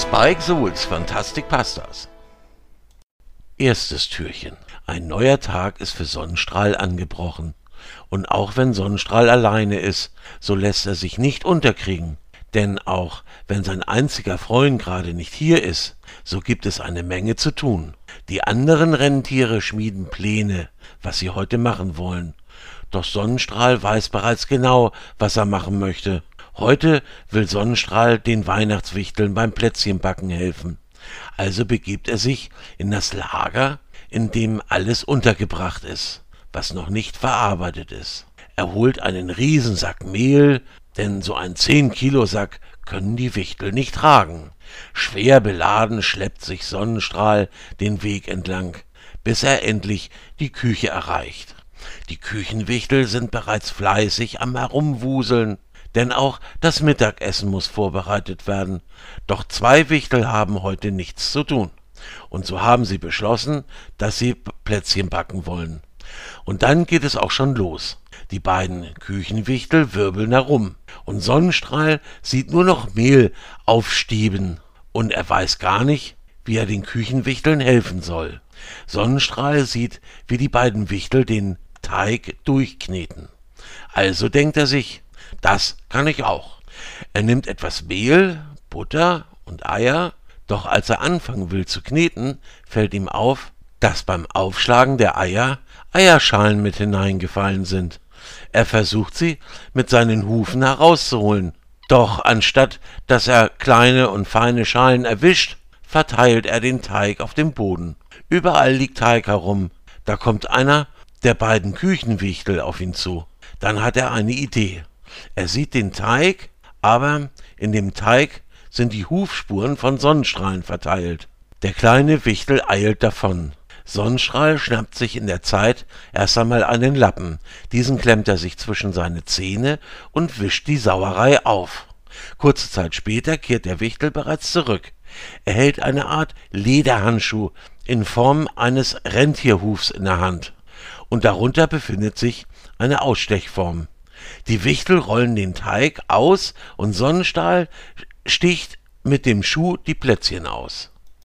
Spike Souls Fantastic Pastas. Erstes Türchen. Ein neuer Tag ist für Sonnenstrahl angebrochen. Und auch wenn Sonnenstrahl alleine ist, so lässt er sich nicht unterkriegen. Denn auch wenn sein einziger Freund gerade nicht hier ist, so gibt es eine Menge zu tun. Die anderen Rentiere schmieden Pläne, was sie heute machen wollen. Doch Sonnenstrahl weiß bereits genau, was er machen möchte. Heute will Sonnenstrahl den Weihnachtswichteln beim Plätzchenbacken helfen. Also begibt er sich in das Lager, in dem alles untergebracht ist, was noch nicht verarbeitet ist. Er holt einen Riesensack Mehl, denn so ein 10 Kilo Sack können die Wichtel nicht tragen. Schwer beladen schleppt sich Sonnenstrahl den Weg entlang, bis er endlich die Küche erreicht. Die Küchenwichtel sind bereits fleißig am Herumwuseln denn auch das Mittagessen muss vorbereitet werden. Doch zwei Wichtel haben heute nichts zu tun. Und so haben sie beschlossen, dass sie Plätzchen backen wollen. Und dann geht es auch schon los. Die beiden Küchenwichtel wirbeln herum. Und Sonnenstrahl sieht nur noch Mehl aufstieben. Und er weiß gar nicht, wie er den Küchenwichteln helfen soll. Sonnenstrahl sieht, wie die beiden Wichtel den Teig durchkneten. Also denkt er sich, das kann ich auch. Er nimmt etwas Mehl, Butter und Eier, doch als er anfangen will zu kneten, fällt ihm auf, dass beim Aufschlagen der Eier Eierschalen mit hineingefallen sind. Er versucht sie mit seinen Hufen herauszuholen. Doch anstatt dass er kleine und feine Schalen erwischt, verteilt er den Teig auf dem Boden. Überall liegt Teig herum. Da kommt einer der beiden Küchenwichtel auf ihn zu. Dann hat er eine Idee. Er sieht den Teig, aber in dem Teig sind die Hufspuren von Sonnenstrahlen verteilt. Der kleine Wichtel eilt davon. Sonnenstrahl schnappt sich in der Zeit erst einmal einen Lappen. Diesen klemmt er sich zwischen seine Zähne und wischt die Sauerei auf. Kurze Zeit später kehrt der Wichtel bereits zurück. Er hält eine Art Lederhandschuh in Form eines Rentierhufs in der Hand. Und darunter befindet sich eine Ausstechform. Die Wichtel rollen den Teig aus und Sonnenstahl sticht mit dem Schuh die Plätzchen aus.